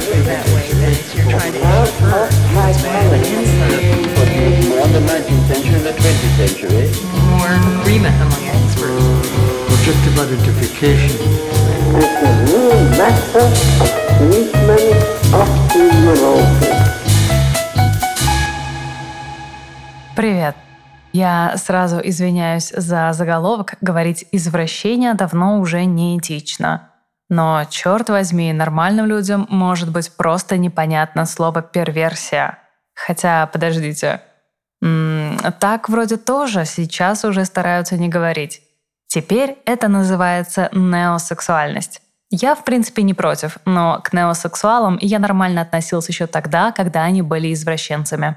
through that way, then you're trying to infer its way of an answer. What used more in the 19th century and the 20th century. More agreement among experts. Objective identification. It's a new method of treatment of the neurosis. Привет! Я сразу извиняюсь за заголовок. Говорить «извращение» давно уже неэтично. Но, черт возьми, нормальным людям может быть просто непонятно слово «перверсия». Хотя, подождите, так вроде тоже сейчас уже стараются не говорить. Теперь это называется неосексуальность. Я, в принципе, не против, но к неосексуалам я нормально относился еще тогда, когда они были извращенцами.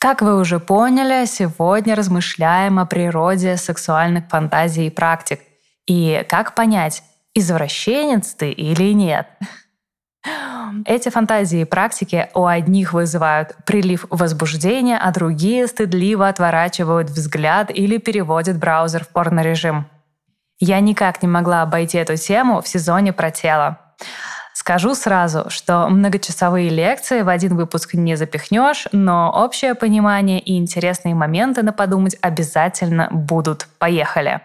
Как вы уже поняли, сегодня размышляем о природе сексуальных фантазий и практик. И как понять, извращенец ты или нет? Эти фантазии и практики у одних вызывают прилив возбуждения, а другие стыдливо отворачивают взгляд или переводят браузер в порнорежим. Я никак не могла обойти эту тему в сезоне про тело. Скажу сразу, что многочасовые лекции в один выпуск не запихнешь, но общее понимание и интересные моменты на подумать обязательно будут. Поехали!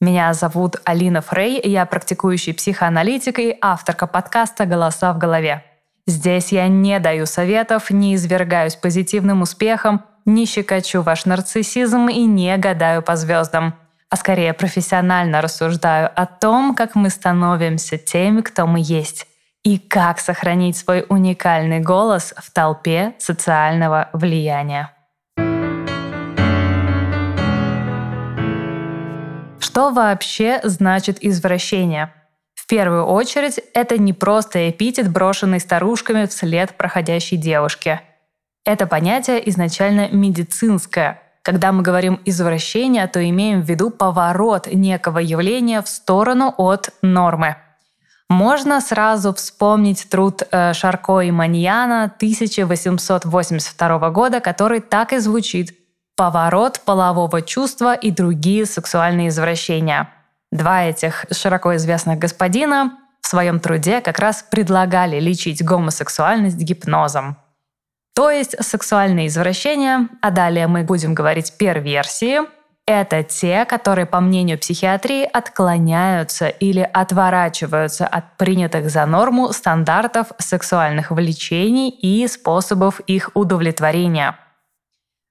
Меня зовут Алина Фрей, я практикующий психоаналитик и авторка подкаста «Голоса в голове». Здесь я не даю советов, не извергаюсь позитивным успехом, не щекочу ваш нарциссизм и не гадаю по звездам, а скорее профессионально рассуждаю о том, как мы становимся теми, кто мы есть и как сохранить свой уникальный голос в толпе социального влияния. Что вообще значит извращение? В первую очередь, это не просто эпитет, брошенный старушками вслед проходящей девушке. Это понятие изначально медицинское. Когда мы говорим «извращение», то имеем в виду поворот некого явления в сторону от нормы – можно сразу вспомнить труд э, Шарко и Маньяна 1882 года, который так и звучит «Поворот полового чувства и другие сексуальные извращения». Два этих широко известных господина в своем труде как раз предлагали лечить гомосексуальность гипнозом. То есть сексуальные извращения, а далее мы будем говорить перверсии – это те, которые, по мнению психиатрии, отклоняются или отворачиваются от принятых за норму стандартов сексуальных влечений и способов их удовлетворения.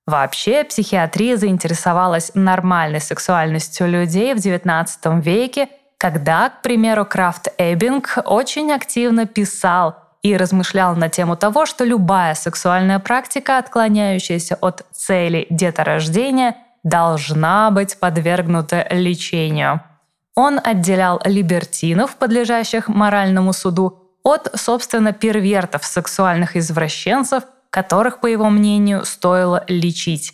Вообще, психиатрия заинтересовалась нормальной сексуальностью людей в XIX веке, когда, к примеру, Крафт Эббинг очень активно писал и размышлял на тему того, что любая сексуальная практика, отклоняющаяся от цели деторождения – должна быть подвергнута лечению. Он отделял либертинов, подлежащих моральному суду, от, собственно, первертов, сексуальных извращенцев, которых, по его мнению, стоило лечить.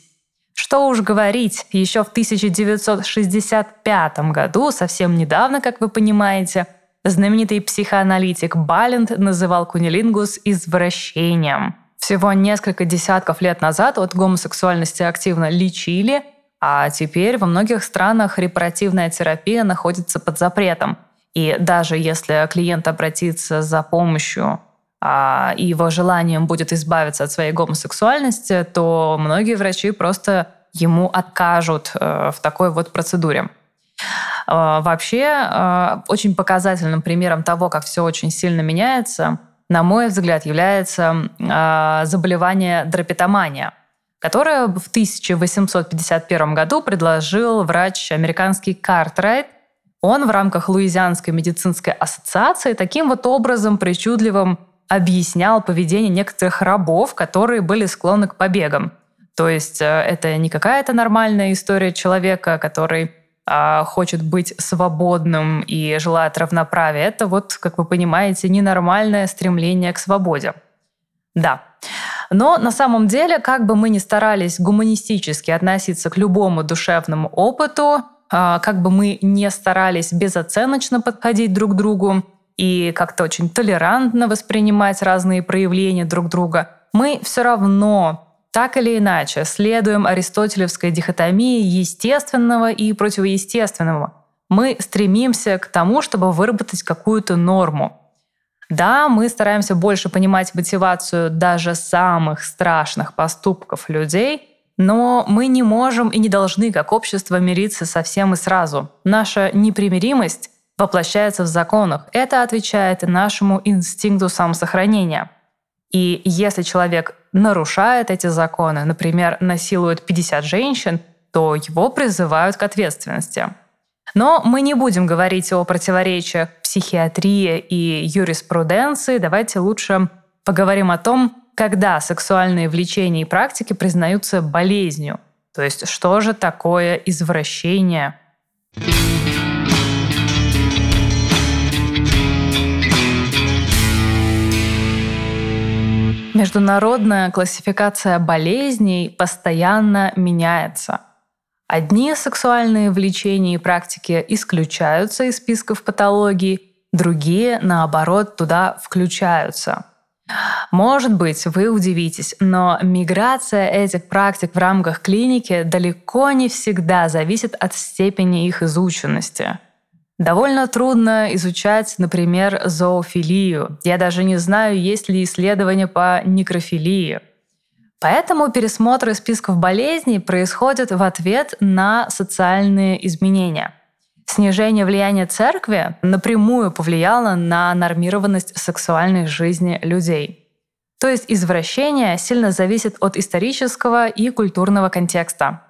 Что уж говорить, еще в 1965 году, совсем недавно, как вы понимаете, знаменитый психоаналитик Балент называл кунилингус извращением. Всего несколько десятков лет назад от гомосексуальности активно лечили, а теперь во многих странах репаративная терапия находится под запретом. И даже если клиент обратится за помощью а, и его желанием будет избавиться от своей гомосексуальности, то многие врачи просто ему откажут э, в такой вот процедуре. Э, вообще, э, очень показательным примером того, как все очень сильно меняется, на мой взгляд, является заболевание драпетомания – которое в 1851 году предложил врач американский Картрайт. Он в рамках Луизианской медицинской ассоциации таким вот образом причудливым объяснял поведение некоторых рабов, которые были склонны к побегам. То есть э, это не какая-то нормальная история человека, который а, хочет быть свободным и желает равноправия. Это вот, как вы понимаете, ненормальное стремление к свободе. Да. Но на самом деле, как бы мы ни старались гуманистически относиться к любому душевному опыту, а, как бы мы не старались безоценочно подходить друг к другу и как-то очень толерантно воспринимать разные проявления друг друга, мы все равно так или иначе следуем аристотелевской дихотомии естественного и противоестественного. Мы стремимся к тому, чтобы выработать какую-то норму. Да, мы стараемся больше понимать мотивацию даже самых страшных поступков людей, но мы не можем и не должны как общество мириться со всем и сразу. Наша непримиримость воплощается в законах. Это отвечает нашему инстинкту самосохранения. И если человек нарушает эти законы, например, насилует 50 женщин, то его призывают к ответственности. Но мы не будем говорить о противоречиях психиатрии и юриспруденции. Давайте лучше поговорим о том, когда сексуальные влечения и практики признаются болезнью. То есть что же такое извращение? Международная классификация болезней постоянно меняется. Одни сексуальные влечения и практики исключаются из списков патологий, другие, наоборот, туда включаются. Может быть, вы удивитесь, но миграция этих практик в рамках клиники далеко не всегда зависит от степени их изученности. Довольно трудно изучать, например, зоофилию. Я даже не знаю, есть ли исследования по некрофилии. Поэтому пересмотры списков болезней происходят в ответ на социальные изменения. Снижение влияния церкви напрямую повлияло на нормированность сексуальной жизни людей. То есть извращение сильно зависит от исторического и культурного контекста.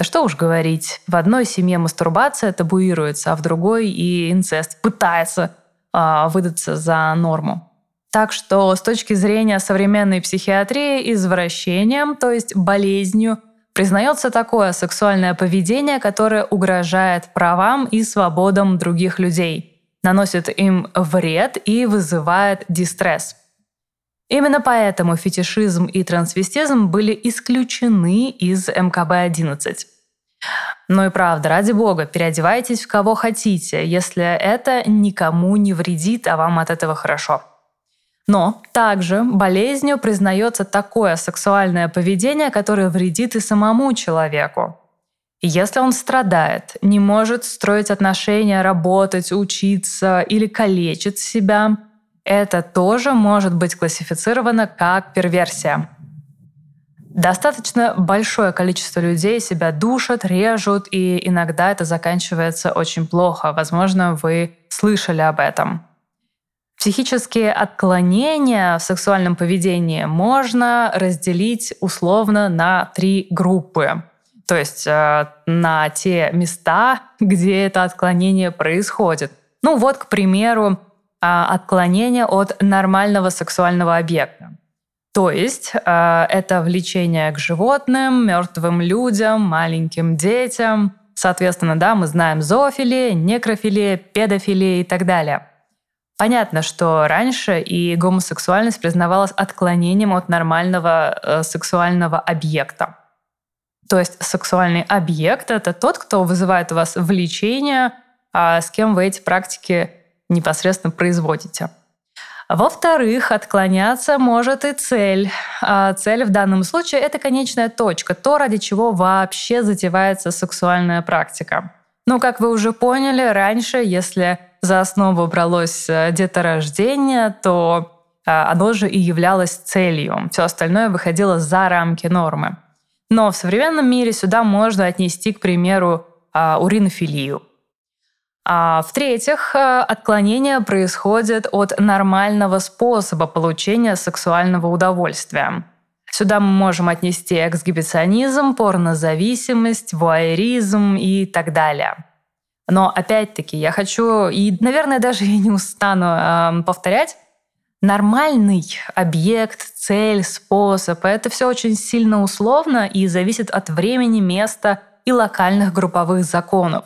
Да что уж говорить, в одной семье мастурбация табуируется, а в другой и инцест пытается э, выдаться за норму. Так что с точки зрения современной психиатрии извращением, то есть болезнью, признается такое сексуальное поведение, которое угрожает правам и свободам других людей, наносит им вред и вызывает дистресс. Именно поэтому фетишизм и трансвестизм были исключены из МКБ-11. Ну и правда, ради бога, переодевайтесь в кого хотите, если это никому не вредит, а вам от этого хорошо. Но также болезнью признается такое сексуальное поведение, которое вредит и самому человеку. Если он страдает, не может строить отношения, работать, учиться или калечит себя, это тоже может быть классифицировано как перверсия. Достаточно большое количество людей себя душат, режут, и иногда это заканчивается очень плохо. Возможно, вы слышали об этом. Психические отклонения в сексуальном поведении можно разделить условно на три группы. То есть э, на те места, где это отклонение происходит. Ну вот, к примеру, отклонение от нормального сексуального объекта. То есть а, это влечение к животным, мертвым людям, маленьким детям. Соответственно, да, мы знаем зоофилия, некрофилия, педофилия и так далее. Понятно, что раньше и гомосексуальность признавалась отклонением от нормального э, сексуального объекта. То есть сексуальный объект — это тот, кто вызывает у вас влечение, а с кем вы эти практики непосредственно производите. Во-вторых, отклоняться может и цель. А цель в данном случае – это конечная точка, то, ради чего вообще затевается сексуальная практика. Ну, как вы уже поняли, раньше, если за основу бралось э, деторождение, то а, оно же и являлось целью. Все остальное выходило за рамки нормы. Но в современном мире сюда можно отнести, к примеру, а, уринофилию. А в-третьих, э, отклонение происходит от нормального способа получения сексуального удовольствия. Сюда мы можем отнести эксгибиционизм, порнозависимость, вуайеризм и так далее. Но опять-таки я хочу, и, наверное, даже я не устану э, повторять, нормальный объект, цель, способ — это все очень сильно условно и зависит от времени, места и локальных групповых законов.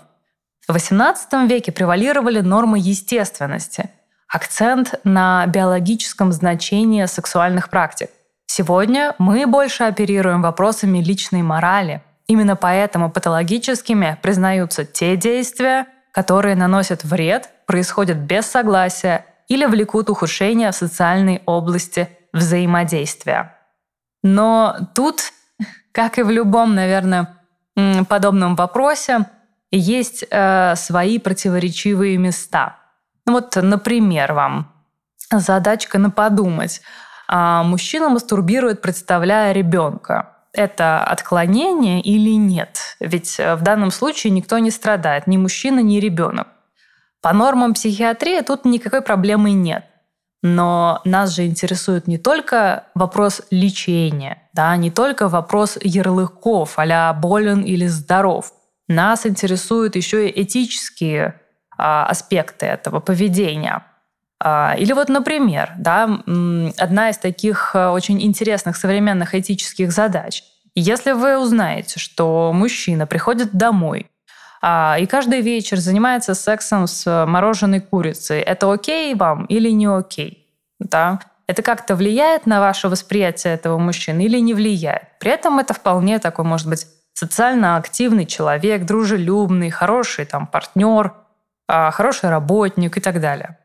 В XVIII веке превалировали нормы естественности, акцент на биологическом значении сексуальных практик. Сегодня мы больше оперируем вопросами личной морали. Именно поэтому патологическими признаются те действия, которые наносят вред, происходят без согласия или влекут ухудшение в социальной области взаимодействия. Но тут, как и в любом, наверное, подобном вопросе, есть э, свои противоречивые места. Ну вот, например, вам задачка на подумать. А мужчина мастурбирует, представляя ребенка. Это отклонение или нет? Ведь в данном случае никто не страдает, ни мужчина, ни ребенок. По нормам психиатрии тут никакой проблемы нет. Но нас же интересует не только вопрос лечения, да, не только вопрос ярлыков, а болен или здоров. Нас интересуют еще и этические а, аспекты этого поведения. А, или вот, например, да, одна из таких а, очень интересных современных этических задач. Если вы узнаете, что мужчина приходит домой а, и каждый вечер занимается сексом с мороженой курицей. Это окей вам или не окей? Да? Это как-то влияет на ваше восприятие этого мужчины или не влияет? При этом это вполне такой, может быть, социально активный человек, дружелюбный, хороший там партнер, а, хороший работник и так далее.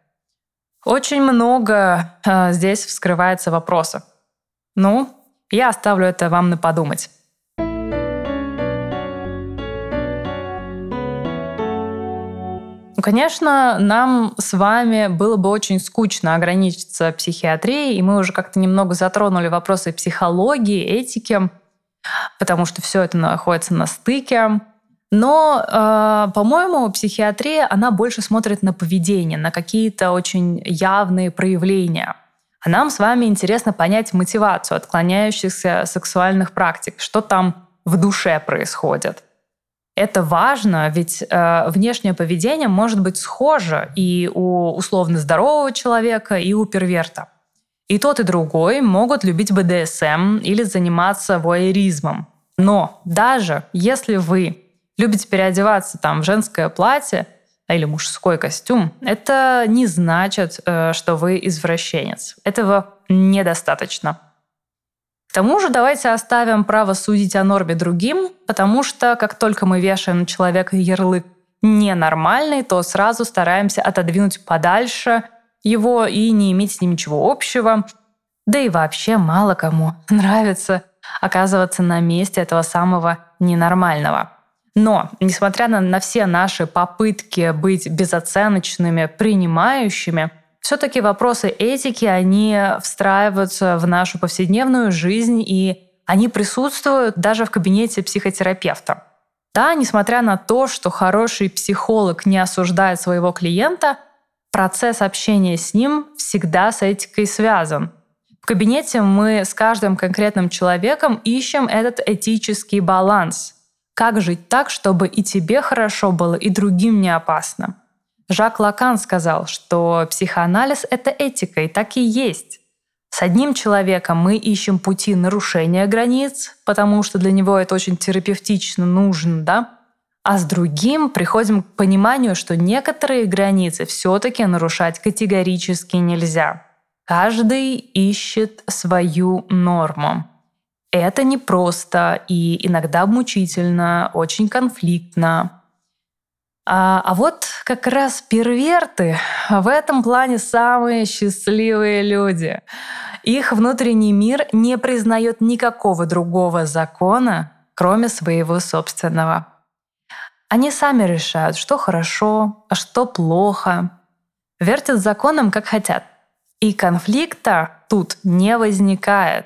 Очень много а, здесь вскрывается вопросов. Ну, я оставлю это вам на подумать. Ну, конечно, нам с вами было бы очень скучно ограничиться психиатрией, и мы уже как-то немного затронули вопросы психологии, этики, потому что все это находится на стыке. Но, э, по-моему, психиатрия, она больше смотрит на поведение, на какие-то очень явные проявления. А нам с вами интересно понять мотивацию отклоняющихся сексуальных практик, что там в душе происходит. Это важно, ведь э, внешнее поведение может быть схоже и у условно здорового человека, и у перверта. И тот, и другой могут любить БДСМ или заниматься воеризмом. Но даже если вы любите переодеваться там в женское платье или мужской костюм, это не значит, э, что вы извращенец. Этого недостаточно. К тому же давайте оставим право судить о норме другим, потому что как только мы вешаем на человека ярлык ненормальный, то сразу стараемся отодвинуть подальше его и не иметь с ним ничего общего. Да и вообще мало кому нравится оказываться на месте этого самого ненормального. Но, несмотря на, на все наши попытки быть безоценочными, принимающими, все-таки вопросы этики, они встраиваются в нашу повседневную жизнь, и они присутствуют даже в кабинете психотерапевта. Да, несмотря на то, что хороший психолог не осуждает своего клиента, процесс общения с ним всегда с этикой связан. В кабинете мы с каждым конкретным человеком ищем этот этический баланс. Как жить так, чтобы и тебе хорошо было, и другим не опасно. Жак Лакан сказал, что психоанализ — это этика, и так и есть. С одним человеком мы ищем пути нарушения границ, потому что для него это очень терапевтично нужно, да? А с другим приходим к пониманию, что некоторые границы все-таки нарушать категорически нельзя. Каждый ищет свою норму. Это непросто и иногда мучительно, очень конфликтно. А, а вот как раз перверты в этом плане самые счастливые люди. Их внутренний мир не признает никакого другого закона, кроме своего собственного. Они сами решают, что хорошо, а что плохо. Вертят законом, как хотят. И конфликта тут не возникает.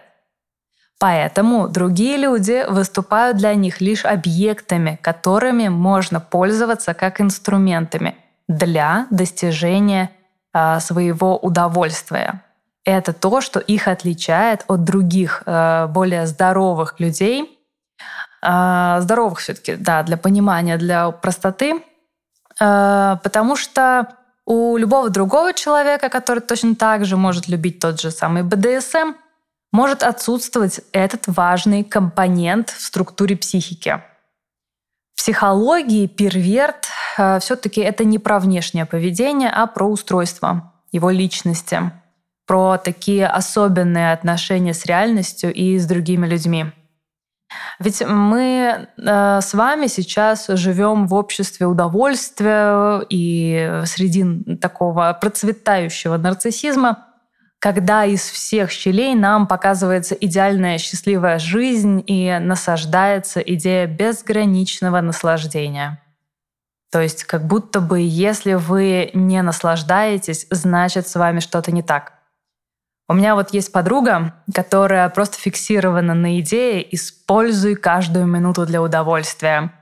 Поэтому другие люди выступают для них лишь объектами, которыми можно пользоваться как инструментами для достижения э, своего удовольствия. Это то, что их отличает от других э, более здоровых людей, здоровых все-таки, да, для понимания, для простоты, э, потому что у любого другого человека, который точно так же может любить тот же самый БДСМ, может отсутствовать этот важный компонент в структуре психики. В психологии перверт э, все-таки это не про внешнее поведение, а про устройство его личности, про такие особенные отношения с реальностью и с другими людьми. Ведь мы э, с вами сейчас живем в обществе удовольствия и среди такого процветающего нарциссизма – когда из всех щелей нам показывается идеальная счастливая жизнь и насаждается идея безграничного наслаждения. То есть как будто бы если вы не наслаждаетесь, значит с вами что-то не так. У меня вот есть подруга, которая просто фиксирована на идее «используй каждую минуту для удовольствия».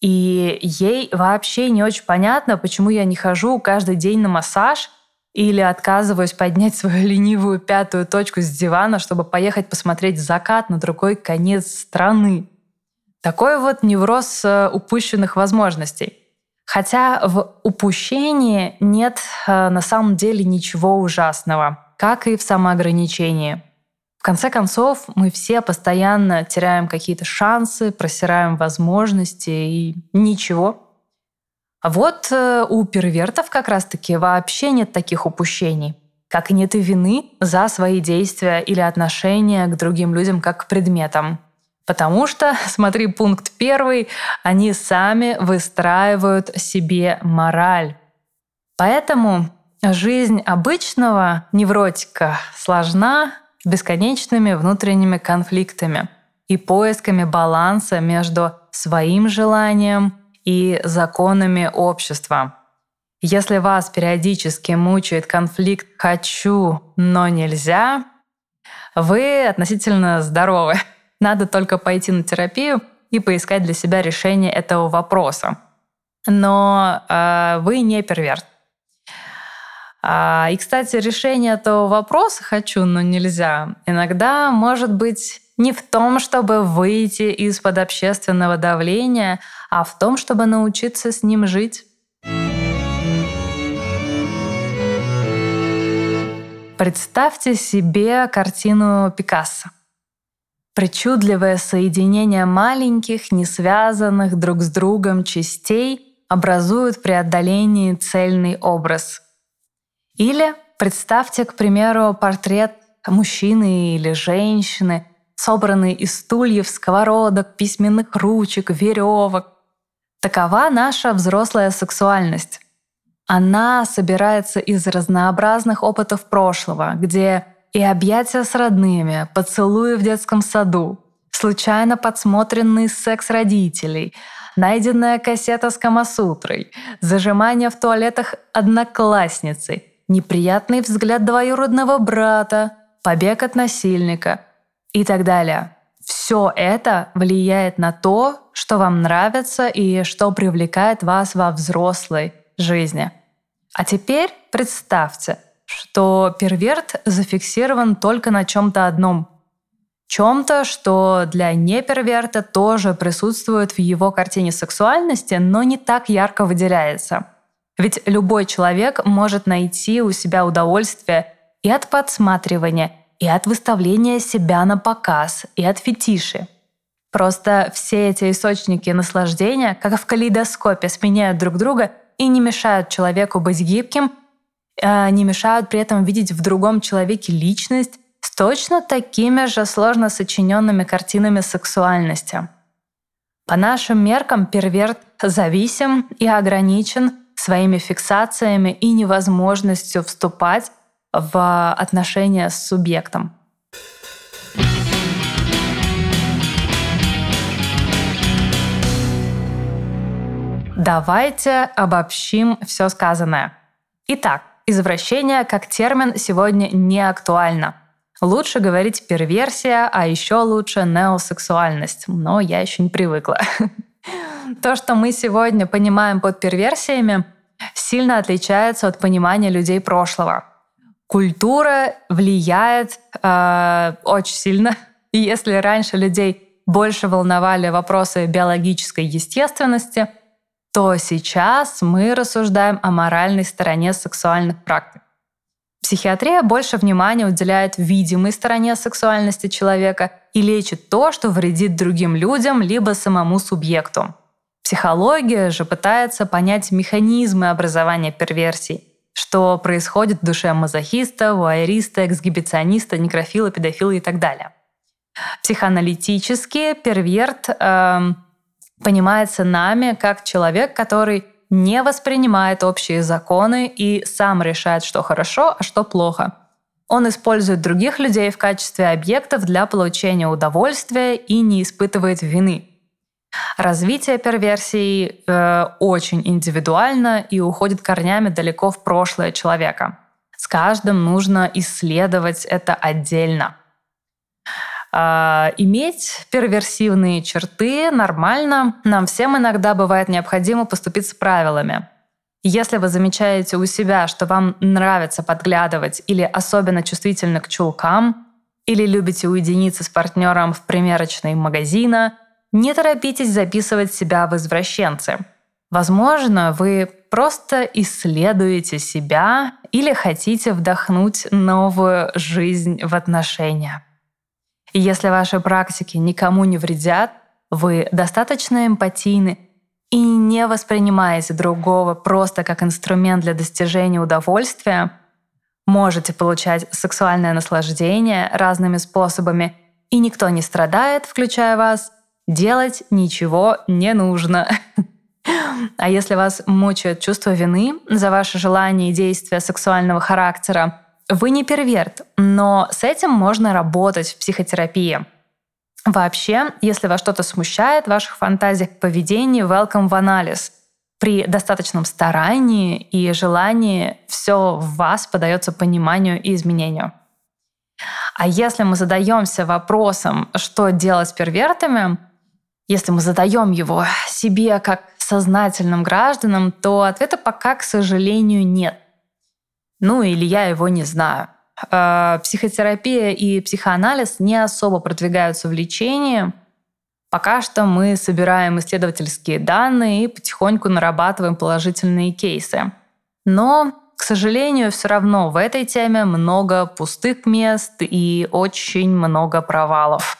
И ей вообще не очень понятно, почему я не хожу каждый день на массаж или отказываюсь поднять свою ленивую пятую точку с дивана, чтобы поехать посмотреть закат на другой конец страны. Такой вот невроз э, упущенных возможностей. Хотя в упущении нет э, на самом деле ничего ужасного, как и в самоограничении. В конце концов, мы все постоянно теряем какие-то шансы, просираем возможности и ничего. А вот э, у первертов как раз-таки вообще нет таких упущений. Как и нет и вины за свои действия или отношения к другим людям как к предметам. Потому что, смотри, пункт первый, они сами выстраивают себе мораль. Поэтому жизнь обычного невротика сложна бесконечными внутренними конфликтами и поисками баланса между своим желанием и законами общества. Если вас периодически мучает конфликт «хочу, но нельзя», вы относительно здоровы. Надо только пойти на терапию и поискать для себя решение этого вопроса. Но э, вы не перверт. А, и, кстати, решение этого вопроса «хочу, но нельзя» иногда может быть не в том, чтобы выйти из-под общественного давления, а в том, чтобы научиться с ним жить. Представьте себе картину Пикассо – Причудливое соединение маленьких, не связанных друг с другом частей образуют при отдалении цельный образ. Или представьте, к примеру, портрет мужчины или женщины, собранный из стульев, сковородок, письменных ручек, веревок. Такова наша взрослая сексуальность. Она собирается из разнообразных опытов прошлого, где и объятия с родными, поцелуи в детском саду, случайно подсмотренный секс родителей, найденная кассета с Камасутрой, зажимание в туалетах одноклассницы, неприятный взгляд двоюродного брата, побег от насильника и так далее. Все это влияет на то, что вам нравится и что привлекает вас во взрослой жизни. А теперь представьте – что перверт зафиксирован только на чем-то одном. Чем-то, что для неперверта тоже присутствует в его картине сексуальности, но не так ярко выделяется. Ведь любой человек может найти у себя удовольствие и от подсматривания, и от выставления себя на показ, и от фетиши. Просто все эти источники наслаждения, как в калейдоскопе, сменяют друг друга и не мешают человеку быть гибким Э, не мешают при этом видеть в другом человеке личность с точно такими же сложно сочиненными картинами сексуальности. По нашим меркам перверт зависим и ограничен своими фиксациями и невозможностью вступать в отношения с субъектом. Давайте обобщим все сказанное. Итак, Извращение как термин сегодня не актуально. Лучше говорить перверсия, а еще лучше неосексуальность. Но я еще не привыкла. То, что мы сегодня понимаем под перверсиями, сильно отличается от понимания людей прошлого. Культура влияет э, очень сильно. И если раньше людей больше волновали вопросы биологической естественности – то сейчас мы рассуждаем о моральной стороне сексуальных практик. Психиатрия больше внимания уделяет видимой стороне сексуальности человека и лечит то, что вредит другим людям либо самому субъекту. Психология же пытается понять механизмы образования перверсий, что происходит в душе мазохиста, вуайериста, эксгибициониста, некрофила, педофила и так далее. Психоаналитически перверт э, понимается нами как человек, который не воспринимает общие законы и сам решает, что хорошо, а что плохо. Он использует других людей в качестве объектов для получения удовольствия и не испытывает вины. Развитие перверсии э, очень индивидуально и уходит корнями далеко в прошлое человека. С каждым нужно исследовать это отдельно. Э, иметь перверсивные черты нормально. Нам всем иногда бывает необходимо поступить с правилами. Если вы замечаете у себя, что вам нравится подглядывать или особенно чувствительны к чулкам, или любите уединиться с партнером в примерочной магазина, не торопитесь записывать себя в извращенцы. Возможно, вы просто исследуете себя или хотите вдохнуть новую жизнь в отношения. И если ваши практики никому не вредят, вы достаточно эмпатийны и не воспринимаете другого просто как инструмент для достижения удовольствия, можете получать сексуальное наслаждение разными способами, и никто не страдает, включая вас, делать ничего не нужно. А если вас мучает чувство вины за ваше желание и действия сексуального характера, вы не перверт, но с этим можно работать в психотерапии. Вообще, если вас что-то смущает в ваших фантазиях поведения, welcome в анализ. При достаточном старании и желании все в вас подается пониманию и изменению. А если мы задаемся вопросом, что делать с первертами, если мы задаем его себе как сознательным гражданам, то ответа пока, к сожалению, нет. Ну или я его не знаю. Э, психотерапия и психоанализ не особо продвигаются в лечении. Пока что мы собираем исследовательские данные и потихоньку нарабатываем положительные кейсы. Но, к сожалению, все равно в этой теме много пустых мест и очень много провалов.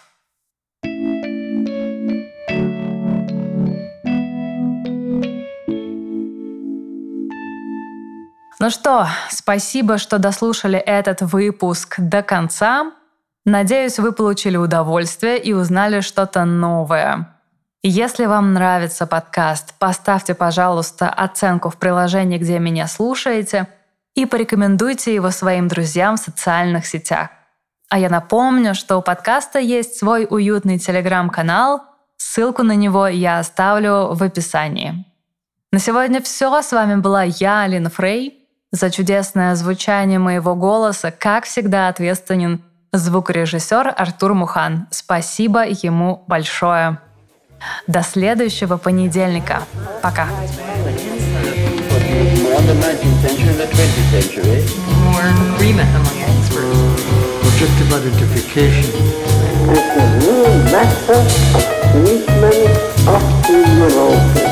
Ну что, спасибо, что дослушали этот выпуск до конца. Надеюсь, вы получили удовольствие и узнали что-то новое. Если вам нравится подкаст, поставьте, пожалуйста, оценку в приложении, где меня слушаете, и порекомендуйте его своим друзьям в социальных сетях. А я напомню, что у подкаста есть свой уютный телеграм-канал. Ссылку на него я оставлю в описании. На сегодня все. С вами была я, Алина Фрей. За чудесное звучание моего голоса, как всегда, ответственен звукорежиссер Артур Мухан. Спасибо ему большое. До следующего понедельника. Пока. Experts. Objective identification. It's a new matter of treatment of the.